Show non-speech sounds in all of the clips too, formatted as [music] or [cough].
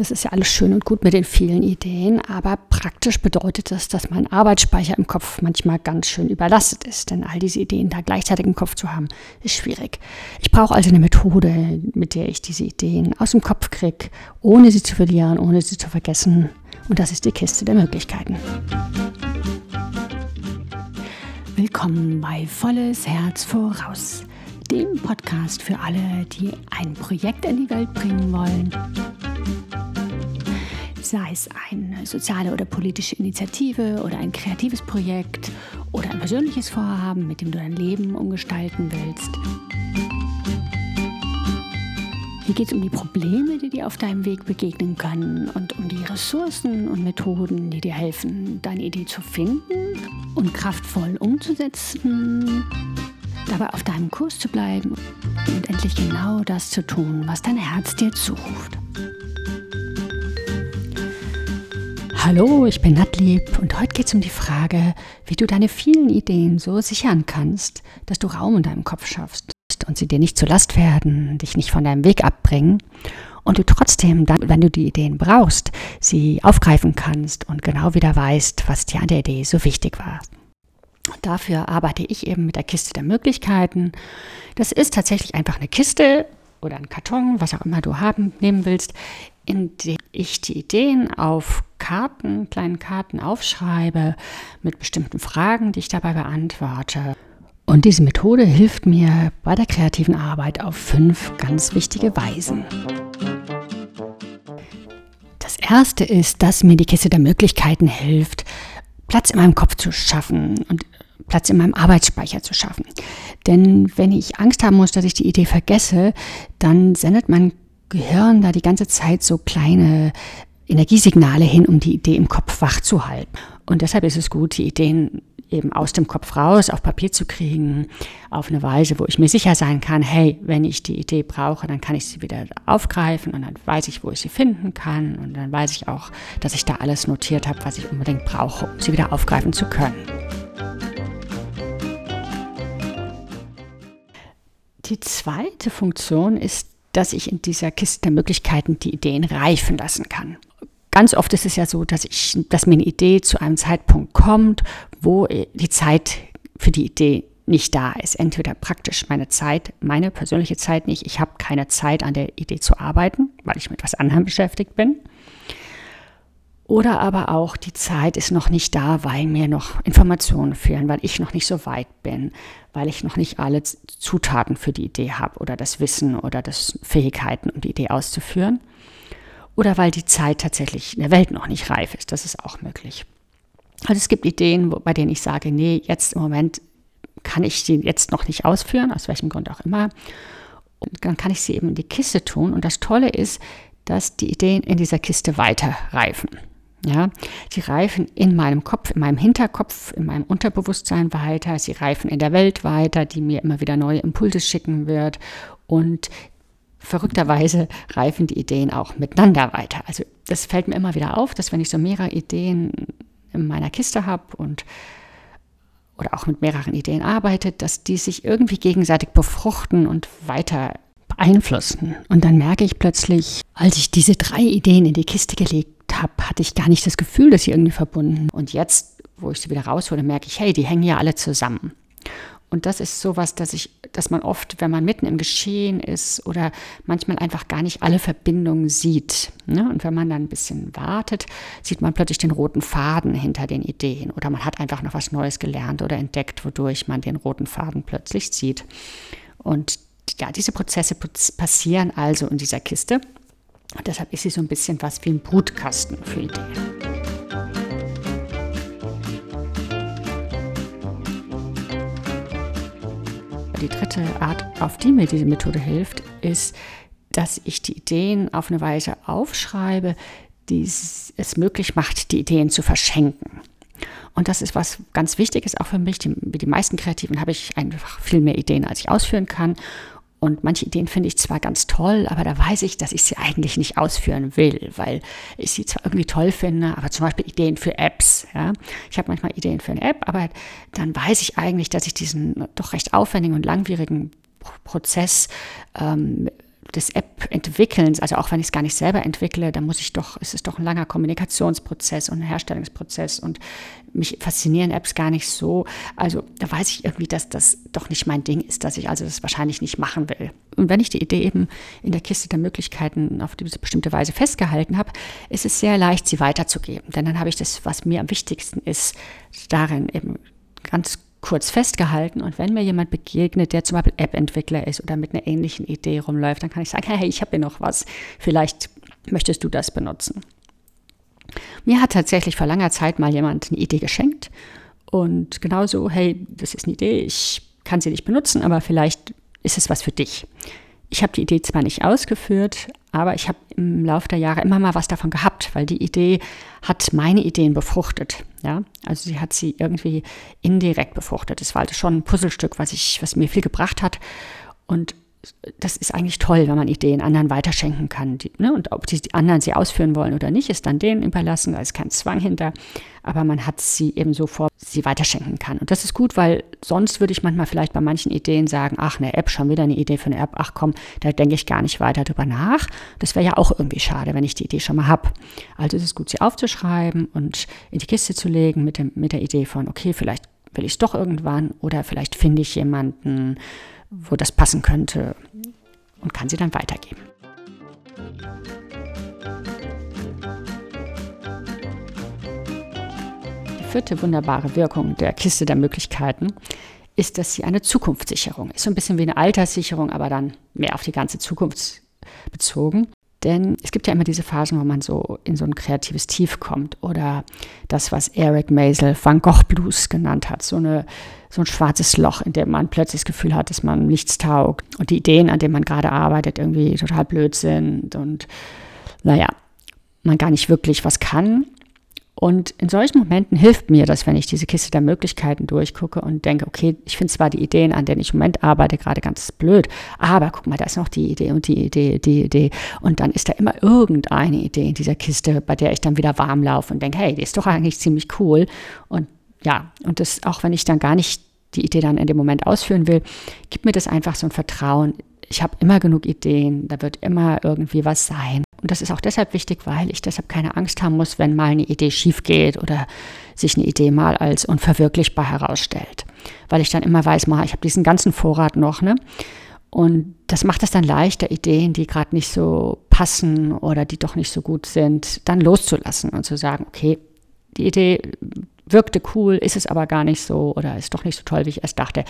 Das ist ja alles schön und gut mit den vielen Ideen, aber praktisch bedeutet das, dass mein Arbeitsspeicher im Kopf manchmal ganz schön überlastet ist, denn all diese Ideen da gleichzeitig im Kopf zu haben, ist schwierig. Ich brauche also eine Methode, mit der ich diese Ideen aus dem Kopf kriege, ohne sie zu verlieren, ohne sie zu vergessen. Und das ist die Kiste der Möglichkeiten. Willkommen bei Volles Herz voraus, dem Podcast für alle, die ein Projekt in die Welt bringen wollen sei es eine soziale oder politische Initiative oder ein kreatives Projekt oder ein persönliches Vorhaben, mit dem du dein Leben umgestalten willst. Hier geht es um die Probleme, die dir auf deinem Weg begegnen können und um die Ressourcen und Methoden, die dir helfen, deine Idee zu finden und kraftvoll umzusetzen, dabei auf deinem Kurs zu bleiben und endlich genau das zu tun, was dein Herz dir zuruft. Hallo, ich bin Natlieb und heute geht es um die Frage, wie du deine vielen Ideen so sichern kannst, dass du Raum in deinem Kopf schaffst und sie dir nicht zur Last werden, dich nicht von deinem Weg abbringen und du trotzdem, dann, wenn du die Ideen brauchst, sie aufgreifen kannst und genau wieder weißt, was dir an der Idee so wichtig war. Dafür arbeite ich eben mit der Kiste der Möglichkeiten. Das ist tatsächlich einfach eine Kiste oder ein Karton, was auch immer du haben nehmen willst, in dem ich die Ideen auf Karten, kleinen Karten aufschreibe mit bestimmten Fragen, die ich dabei beantworte. Und diese Methode hilft mir bei der kreativen Arbeit auf fünf ganz wichtige Weisen. Das erste ist, dass mir die Kiste der Möglichkeiten hilft, Platz in meinem Kopf zu schaffen und Platz in meinem Arbeitsspeicher zu schaffen. Denn wenn ich Angst haben muss, dass ich die Idee vergesse, dann sendet mein Gehirn da die ganze Zeit so kleine Energiesignale hin, um die Idee im Kopf wach zu halten. Und deshalb ist es gut, die Ideen eben aus dem Kopf raus auf Papier zu kriegen, auf eine Weise, wo ich mir sicher sein kann, hey, wenn ich die Idee brauche, dann kann ich sie wieder aufgreifen und dann weiß ich, wo ich sie finden kann und dann weiß ich auch, dass ich da alles notiert habe, was ich unbedingt brauche, um sie wieder aufgreifen zu können. Die zweite Funktion ist dass ich in dieser Kiste der Möglichkeiten die Ideen reifen lassen kann. Ganz oft ist es ja so, dass, ich, dass mir eine Idee zu einem Zeitpunkt kommt, wo die Zeit für die Idee nicht da ist. Entweder praktisch meine Zeit, meine persönliche Zeit nicht. Ich habe keine Zeit an der Idee zu arbeiten, weil ich mit was anderem beschäftigt bin. Oder aber auch die Zeit ist noch nicht da, weil mir noch Informationen fehlen, weil ich noch nicht so weit bin, weil ich noch nicht alle Zutaten für die Idee habe oder das Wissen oder das Fähigkeiten, um die Idee auszuführen. Oder weil die Zeit tatsächlich in der Welt noch nicht reif ist. Das ist auch möglich. Also es gibt Ideen, bei denen ich sage, nee, jetzt im Moment kann ich sie jetzt noch nicht ausführen, aus welchem Grund auch immer. Und dann kann ich sie eben in die Kiste tun. Und das Tolle ist, dass die Ideen in dieser Kiste weiter reifen. Ja, sie reifen in meinem Kopf, in meinem Hinterkopf, in meinem Unterbewusstsein weiter. Sie reifen in der Welt weiter, die mir immer wieder neue Impulse schicken wird. Und verrückterweise reifen die Ideen auch miteinander weiter. Also das fällt mir immer wieder auf, dass wenn ich so mehrere Ideen in meiner Kiste habe und oder auch mit mehreren Ideen arbeite, dass die sich irgendwie gegenseitig befruchten und weiter beeinflussen. Und dann merke ich plötzlich, als ich diese drei Ideen in die Kiste gelegt habe, hatte ich gar nicht das Gefühl, dass sie irgendwie verbunden. Und jetzt, wo ich sie wieder raushole, merke ich, hey, die hängen ja alle zusammen. Und das ist sowas, dass ich, dass man oft, wenn man mitten im Geschehen ist oder manchmal einfach gar nicht alle Verbindungen sieht. Ne? Und wenn man dann ein bisschen wartet, sieht man plötzlich den roten Faden hinter den Ideen oder man hat einfach noch was Neues gelernt oder entdeckt, wodurch man den roten Faden plötzlich sieht. Und ja, diese Prozesse passieren also in dieser Kiste. Und deshalb ist sie so ein bisschen was wie ein Brutkasten für Ideen. Die dritte Art, auf die mir diese Methode hilft, ist, dass ich die Ideen auf eine Weise aufschreibe, die es möglich macht, die Ideen zu verschenken. Und das ist was ganz Wichtiges auch für mich. Die, wie die meisten Kreativen habe ich einfach viel mehr Ideen, als ich ausführen kann. Und manche Ideen finde ich zwar ganz toll, aber da weiß ich, dass ich sie eigentlich nicht ausführen will, weil ich sie zwar irgendwie toll finde, aber zum Beispiel Ideen für Apps. Ja? Ich habe manchmal Ideen für eine App, aber dann weiß ich eigentlich, dass ich diesen doch recht aufwendigen und langwierigen Prozess ähm, des App-Entwickelns, also auch wenn ich es gar nicht selber entwickle, dann muss ich doch, es ist doch ein langer Kommunikationsprozess und Herstellungsprozess und mich faszinieren Apps gar nicht so. Also da weiß ich irgendwie, dass das doch nicht mein Ding ist, dass ich also das wahrscheinlich nicht machen will. Und wenn ich die Idee eben in der Kiste der Möglichkeiten auf diese bestimmte Weise festgehalten habe, ist es sehr leicht, sie weiterzugeben. Denn dann habe ich das, was mir am wichtigsten ist, darin eben ganz kurz festgehalten. Und wenn mir jemand begegnet, der zum Beispiel App-Entwickler ist oder mit einer ähnlichen Idee rumläuft, dann kann ich sagen, hey, ich habe hier noch was. Vielleicht möchtest du das benutzen. Mir hat tatsächlich vor langer Zeit mal jemand eine Idee geschenkt. Und genauso, hey, das ist eine Idee, ich kann sie nicht benutzen, aber vielleicht ist es was für dich. Ich habe die Idee zwar nicht ausgeführt, aber ich habe im Laufe der Jahre immer mal was davon gehabt, weil die Idee hat meine Ideen befruchtet. Ja, also sie hat sie irgendwie indirekt befruchtet. Das war also schon ein Puzzlestück, was ich, was mir viel gebracht hat. Und das ist eigentlich toll, wenn man Ideen anderen weiterschenken kann. Die, ne? Und ob die anderen sie ausführen wollen oder nicht, ist dann denen überlassen. Da ist kein Zwang hinter. Aber man hat sie eben so vor, sie weiterschenken kann. Und das ist gut, weil sonst würde ich manchmal vielleicht bei manchen Ideen sagen, ach, eine App, schon wieder eine Idee für eine App. Ach komm, da denke ich gar nicht weiter drüber nach. Das wäre ja auch irgendwie schade, wenn ich die Idee schon mal habe. Also ist es gut, sie aufzuschreiben und in die Kiste zu legen mit, dem, mit der Idee von, okay, vielleicht will ich es doch irgendwann oder vielleicht finde ich jemanden, wo das passen könnte und kann sie dann weitergeben. Die vierte wunderbare Wirkung der Kiste der Möglichkeiten ist, dass sie eine Zukunftssicherung ist. So ein bisschen wie eine Alterssicherung, aber dann mehr auf die ganze Zukunft bezogen. Denn es gibt ja immer diese Phasen, wo man so in so ein kreatives Tief kommt. Oder das, was Eric Maisel Van Gogh Blues genannt hat, so, eine, so ein schwarzes Loch, in dem man plötzlich das Gefühl hat, dass man nichts taugt. Und die Ideen, an denen man gerade arbeitet, irgendwie total blöd sind. Und naja, man gar nicht wirklich was kann und in solchen Momenten hilft mir das, wenn ich diese Kiste der Möglichkeiten durchgucke und denke, okay, ich finde zwar die Ideen, an denen ich im Moment arbeite, gerade ganz blöd, aber guck mal, da ist noch die Idee und die Idee, die Idee. Und dann ist da immer irgendeine Idee in dieser Kiste, bei der ich dann wieder warm laufe und denke, hey, die ist doch eigentlich ziemlich cool. Und ja, und das, auch wenn ich dann gar nicht die Idee dann in dem Moment ausführen will, gibt mir das einfach so ein Vertrauen. Ich habe immer genug Ideen, da wird immer irgendwie was sein. Und das ist auch deshalb wichtig, weil ich deshalb keine Angst haben muss, wenn mal eine Idee schief geht oder sich eine Idee mal als unverwirklichbar herausstellt. Weil ich dann immer weiß, mal, ich habe diesen ganzen Vorrat noch, ne? Und das macht es dann leichter, Ideen, die gerade nicht so passen oder die doch nicht so gut sind, dann loszulassen und zu sagen, okay, die Idee wirkte cool, ist es aber gar nicht so oder ist doch nicht so toll, wie ich erst dachte.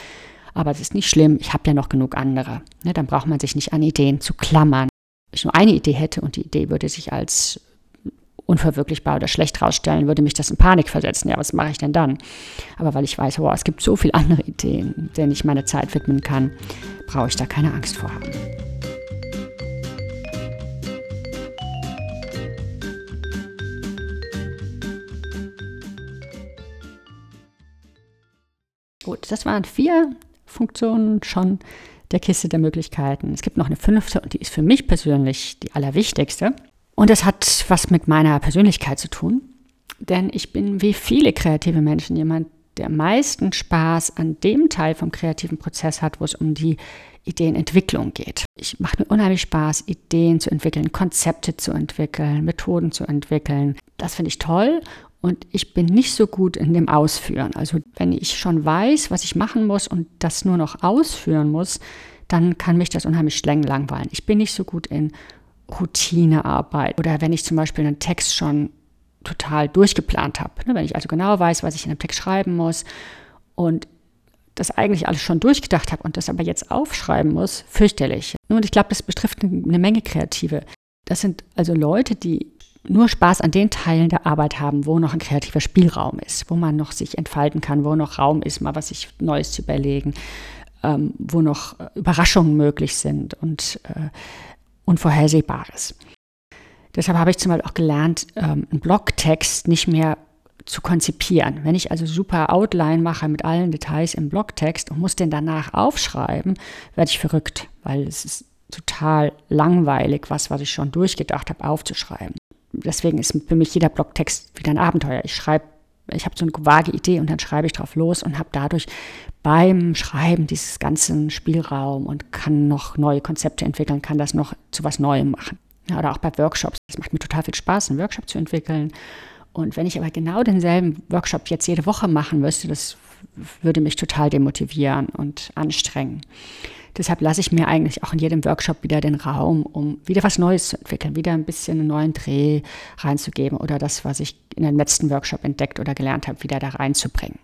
Aber es ist nicht schlimm, ich habe ja noch genug andere. Ne, dann braucht man sich nicht an Ideen zu klammern ich nur eine Idee hätte und die Idee würde sich als unverwirklichbar oder schlecht rausstellen, würde mich das in Panik versetzen. Ja, was mache ich denn dann? Aber weil ich weiß, wow, es gibt so viele andere Ideen, denen ich meine Zeit widmen kann, brauche ich da keine Angst vor haben. Gut, das waren vier Funktionen schon der Kiste der Möglichkeiten. Es gibt noch eine fünfte und die ist für mich persönlich die allerwichtigste. Und das hat was mit meiner Persönlichkeit zu tun. Denn ich bin wie viele kreative Menschen jemand, der meisten Spaß an dem Teil vom kreativen Prozess hat, wo es um die Ideenentwicklung geht. Ich mache mir unheimlich Spaß, Ideen zu entwickeln, Konzepte zu entwickeln, Methoden zu entwickeln. Das finde ich toll und ich bin nicht so gut in dem Ausführen. Also wenn ich schon weiß, was ich machen muss und das nur noch ausführen muss, dann kann mich das unheimlich langweilen. Ich bin nicht so gut in Routinearbeit oder wenn ich zum Beispiel einen Text schon total durchgeplant habe. Ne, wenn ich also genau weiß, was ich in einem Text schreiben muss und das eigentlich alles schon durchgedacht habe und das aber jetzt aufschreiben muss, fürchterlich. Und ich glaube, das betrifft eine Menge Kreative. Das sind also Leute, die nur Spaß an den Teilen der Arbeit haben, wo noch ein kreativer Spielraum ist, wo man noch sich entfalten kann, wo noch Raum ist, mal was sich Neues zu überlegen, ähm, wo noch äh, Überraschungen möglich sind und äh, Unvorhersehbares. Deshalb habe ich zum Beispiel auch gelernt, ähm, einen Blogtext nicht mehr zu konzipieren. Wenn ich also super Outline mache mit allen Details im Blogtext und muss den danach aufschreiben, werde ich verrückt, weil es ist total langweilig, was, was ich schon durchgedacht habe, aufzuschreiben deswegen ist für mich jeder Blogtext wieder ein Abenteuer. Ich schreibe ich habe so eine vage Idee und dann schreibe ich drauf los und habe dadurch beim Schreiben dieses ganzen Spielraum und kann noch neue Konzepte entwickeln, kann das noch zu was Neuem machen. Ja, oder auch bei Workshops. Es macht mir total viel Spaß, einen Workshop zu entwickeln. Und wenn ich aber genau denselben Workshop jetzt jede Woche machen müsste, das würde mich total demotivieren und anstrengen. Deshalb lasse ich mir eigentlich auch in jedem Workshop wieder den Raum, um wieder was Neues zu entwickeln, wieder ein bisschen einen neuen Dreh reinzugeben oder das, was ich in dem letzten Workshop entdeckt oder gelernt habe, wieder da reinzubringen.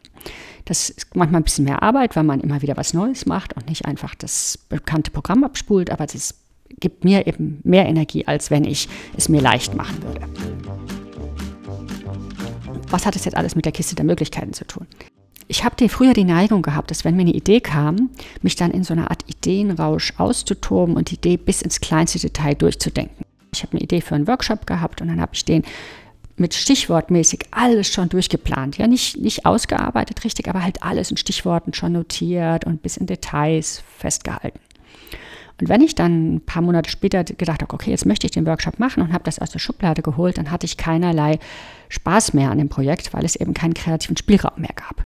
Das ist manchmal ein bisschen mehr Arbeit, weil man immer wieder was Neues macht und nicht einfach das bekannte Programm abspult, aber es gibt mir eben mehr Energie, als wenn ich es mir leicht machen würde. Was hat es jetzt alles mit der Kiste der Möglichkeiten zu tun? ich habe früher die Neigung gehabt, dass wenn mir eine Idee kam, mich dann in so einer Art Ideenrausch auszutoben und die Idee bis ins kleinste Detail durchzudenken. Ich habe eine Idee für einen Workshop gehabt und dann habe ich den mit stichwortmäßig alles schon durchgeplant. Ja, nicht, nicht ausgearbeitet richtig, aber halt alles in Stichworten schon notiert und bis in Details festgehalten. Und wenn ich dann ein paar Monate später gedacht habe, okay, jetzt möchte ich den Workshop machen und habe das aus der Schublade geholt, dann hatte ich keinerlei Spaß mehr an dem Projekt, weil es eben keinen kreativen Spielraum mehr gab.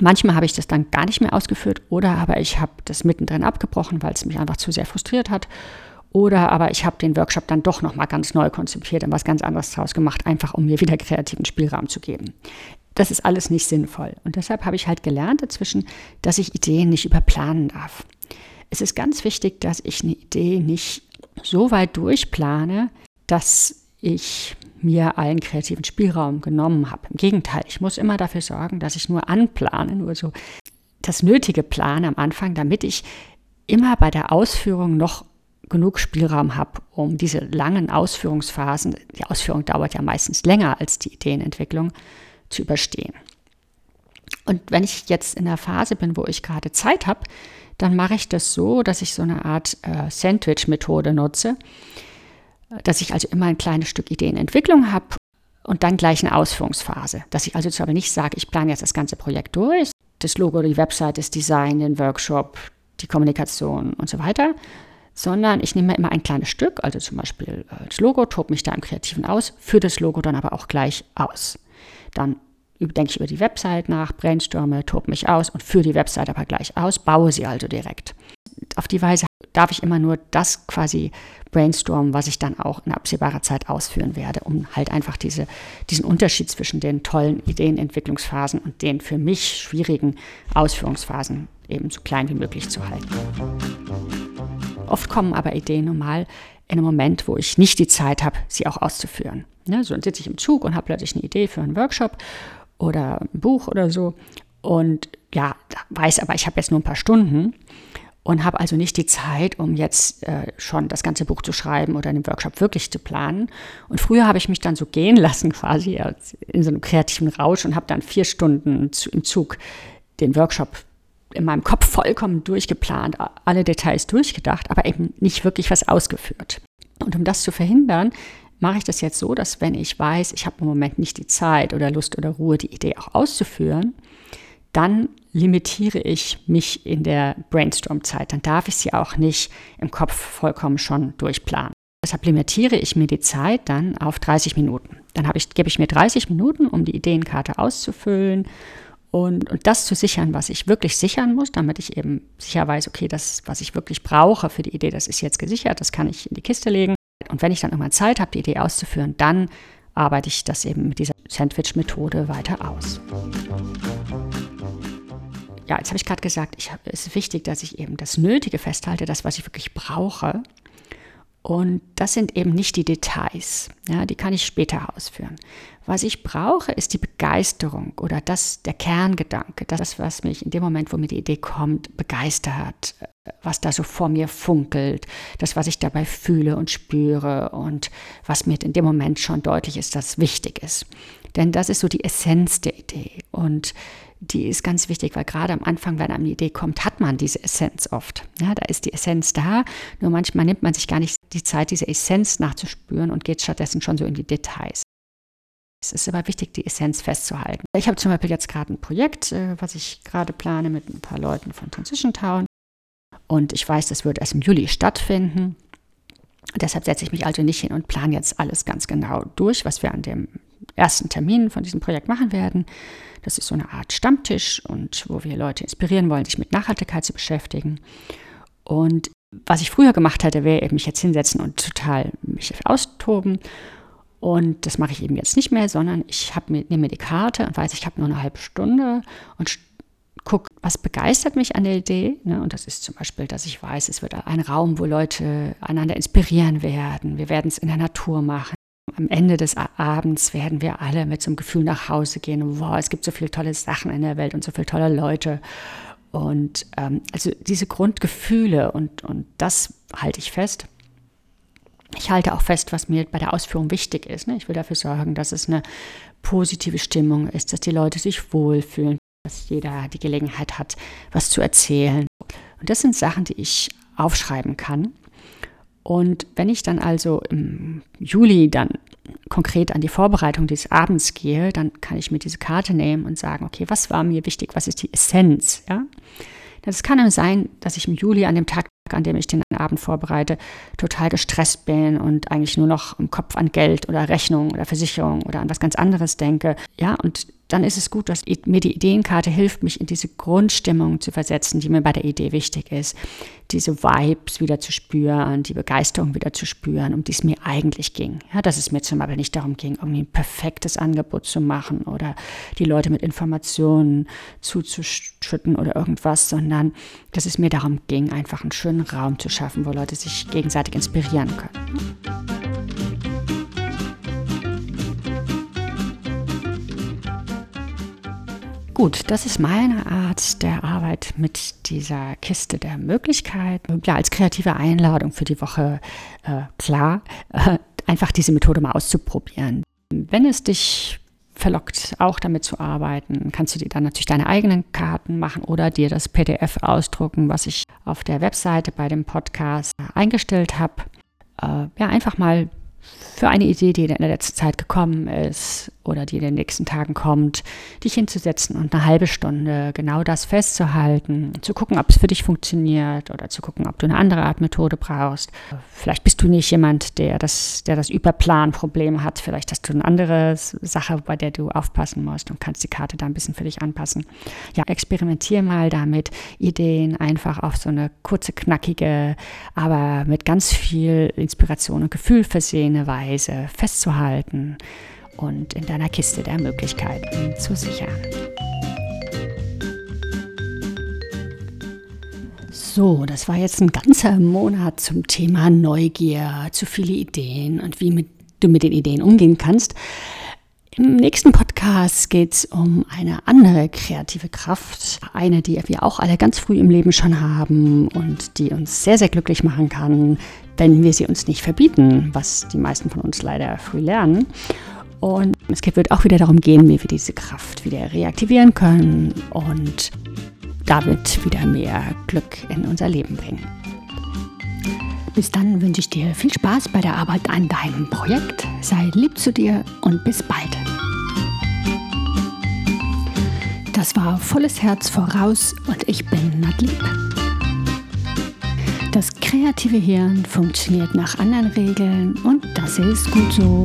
Manchmal habe ich das dann gar nicht mehr ausgeführt oder aber ich habe das mittendrin abgebrochen, weil es mich einfach zu sehr frustriert hat. Oder aber ich habe den Workshop dann doch nochmal ganz neu konzipiert und was ganz anderes draus gemacht, einfach um mir wieder kreativen Spielraum zu geben. Das ist alles nicht sinnvoll. Und deshalb habe ich halt gelernt dazwischen, dass ich Ideen nicht überplanen darf. Es ist ganz wichtig, dass ich eine Idee nicht so weit durchplane, dass ich mir allen kreativen Spielraum genommen habe. Im Gegenteil, ich muss immer dafür sorgen, dass ich nur anplane, nur so das Nötige plane am Anfang, damit ich immer bei der Ausführung noch genug Spielraum habe, um diese langen Ausführungsphasen, die Ausführung dauert ja meistens länger als die Ideenentwicklung, zu überstehen. Und wenn ich jetzt in der Phase bin, wo ich gerade Zeit habe, dann mache ich das so, dass ich so eine Art äh, Sandwich-Methode nutze dass ich also immer ein kleines Stück Ideenentwicklung habe und dann gleich eine Ausführungsphase. Dass ich also zwar nicht sage, ich plane jetzt das ganze Projekt durch, das Logo, die Website, das Design, den Workshop, die Kommunikation und so weiter, sondern ich nehme immer ein kleines Stück, also zum Beispiel äh, das Logo, tobe mich da im Kreativen aus, führe das Logo dann aber auch gleich aus. Dann denke ich über die Website nach, brainstorme, tobe mich aus und führe die Website aber gleich aus, baue sie also direkt. Auf die Weise darf ich immer nur das quasi brainstormen, was ich dann auch in absehbarer Zeit ausführen werde, um halt einfach diese, diesen Unterschied zwischen den tollen Ideenentwicklungsphasen und den für mich schwierigen Ausführungsphasen eben so klein wie möglich zu halten. Oft kommen aber Ideen normal in einem Moment, wo ich nicht die Zeit habe, sie auch auszuführen. Ne, so sitze ich im Zug und habe plötzlich eine Idee für einen Workshop oder ein Buch oder so und ja, weiß aber, ich habe jetzt nur ein paar Stunden und habe also nicht die Zeit, um jetzt äh, schon das ganze Buch zu schreiben oder den Workshop wirklich zu planen. Und früher habe ich mich dann so gehen [laughs] lassen quasi in so einem kreativen Rausch und habe dann vier Stunden im Zug den Workshop in meinem Kopf vollkommen durchgeplant, alle Details durchgedacht, aber eben nicht wirklich was ausgeführt. Und um das zu verhindern, mache ich das jetzt so, dass wenn ich weiß, ich habe im Moment nicht die Zeit oder Lust oder Ruhe, die Idee auch auszuführen, dann limitiere ich mich in der Brainstorm-Zeit. Dann darf ich sie auch nicht im Kopf vollkommen schon durchplanen. Deshalb limitiere ich mir die Zeit dann auf 30 Minuten. Dann ich, gebe ich mir 30 Minuten, um die Ideenkarte auszufüllen und, und das zu sichern, was ich wirklich sichern muss, damit ich eben sicher weiß, okay, das, was ich wirklich brauche für die Idee, das ist jetzt gesichert, das kann ich in die Kiste legen. Und wenn ich dann irgendwann Zeit habe, die Idee auszuführen, dann arbeite ich das eben mit dieser Sandwich-Methode weiter aus ja, jetzt habe ich gerade gesagt, ich es ist wichtig, dass ich eben das Nötige festhalte, das, was ich wirklich brauche. Und das sind eben nicht die Details, ja, die kann ich später ausführen. Was ich brauche, ist die Begeisterung oder das, der Kerngedanke, das, was mich in dem Moment, wo mir die Idee kommt, begeistert, was da so vor mir funkelt, das, was ich dabei fühle und spüre und was mir in dem Moment schon deutlich ist, dass wichtig ist. Denn das ist so die Essenz der Idee. Und die ist ganz wichtig, weil gerade am Anfang, wenn eine Idee kommt, hat man diese Essenz oft. Ja, da ist die Essenz da, nur manchmal nimmt man sich gar nicht die Zeit, diese Essenz nachzuspüren und geht stattdessen schon so in die Details. Es ist aber wichtig, die Essenz festzuhalten. Ich habe zum Beispiel jetzt gerade ein Projekt, äh, was ich gerade plane mit ein paar Leuten von Transition Town. Und ich weiß, das wird erst im Juli stattfinden. Deshalb setze ich mich also nicht hin und plane jetzt alles ganz genau durch, was wir an dem ersten Termin von diesem Projekt machen werden. Das ist so eine Art Stammtisch und wo wir Leute inspirieren wollen, sich mit Nachhaltigkeit zu beschäftigen. Und was ich früher gemacht hätte, wäre eben mich jetzt hinsetzen und total mich austoben. Und das mache ich eben jetzt nicht mehr, sondern ich mir, nehme mir die Karte und weiß, ich habe nur eine halbe Stunde und gucke, was begeistert mich an der Idee. Ne? Und das ist zum Beispiel, dass ich weiß, es wird ein Raum, wo Leute einander inspirieren werden. Wir werden es in der Natur machen. Am Ende des Abends werden wir alle mit so einem Gefühl nach Hause gehen. Wow, es gibt so viele tolle Sachen in der Welt und so viele tolle Leute. Und ähm, also diese Grundgefühle und, und das halte ich fest. Ich halte auch fest, was mir bei der Ausführung wichtig ist. Ne? Ich will dafür sorgen, dass es eine positive Stimmung ist, dass die Leute sich wohlfühlen, dass jeder die Gelegenheit hat, was zu erzählen. Und das sind Sachen, die ich aufschreiben kann. Und wenn ich dann also im Juli dann konkret an die Vorbereitung des Abends gehe, dann kann ich mir diese Karte nehmen und sagen, okay, was war mir wichtig, was ist die Essenz? Ja? Das kann sein, dass ich im Juli an dem Tag, an dem ich den Abend vorbereite, total gestresst bin und eigentlich nur noch im Kopf an Geld oder Rechnung oder Versicherung oder an was ganz anderes denke. Ja, und dann ist es gut, dass mir die Ideenkarte hilft, mich in diese Grundstimmung zu versetzen, die mir bei der Idee wichtig ist. Diese Vibes wieder zu spüren, die Begeisterung wieder zu spüren, um die es mir eigentlich ging. Ja, dass es mir zum Beispiel nicht darum ging, irgendwie ein perfektes Angebot zu machen oder die Leute mit Informationen zuzuschütten oder irgendwas, sondern dass es mir darum ging, einfach einen schönen Raum zu schaffen, wo Leute sich gegenseitig inspirieren können. Gut, das ist meine Art der Arbeit mit dieser Kiste der Möglichkeiten. Ja, als kreative Einladung für die Woche äh, klar, äh, einfach diese Methode mal auszuprobieren. Wenn es dich verlockt, auch damit zu arbeiten, kannst du dir dann natürlich deine eigenen Karten machen oder dir das PDF ausdrucken, was ich auf der Webseite bei dem Podcast eingestellt habe. Äh, ja, einfach mal für eine Idee, die in der letzten Zeit gekommen ist oder die in den nächsten Tagen kommt, dich hinzusetzen und eine halbe Stunde genau das festzuhalten, zu gucken, ob es für dich funktioniert oder zu gucken, ob du eine andere Art Methode brauchst. Vielleicht bist du nicht jemand, der das, der das Überplan-Problem hat. Vielleicht hast du eine andere Sache, bei der du aufpassen musst und kannst die Karte da ein bisschen für dich anpassen. Ja, experimentier mal damit, Ideen einfach auf so eine kurze, knackige, aber mit ganz viel Inspiration und Gefühl versehene Weise festzuhalten und in deiner Kiste der Möglichkeiten zu sichern. So, das war jetzt ein ganzer Monat zum Thema Neugier, zu viele Ideen und wie mit, du mit den Ideen umgehen kannst. Im nächsten Podcast geht es um eine andere kreative Kraft, eine, die wir auch alle ganz früh im Leben schon haben und die uns sehr, sehr glücklich machen kann, wenn wir sie uns nicht verbieten, was die meisten von uns leider früh lernen. Und es wird auch wieder darum gehen, wie wir diese Kraft wieder reaktivieren können und damit wieder mehr Glück in unser Leben bringen. Bis dann wünsche ich dir viel Spaß bei der Arbeit an deinem Projekt. Sei lieb zu dir und bis bald. Das war volles Herz voraus und ich bin Nadlieb. Kreative Hirn funktioniert nach anderen Regeln und das ist gut so.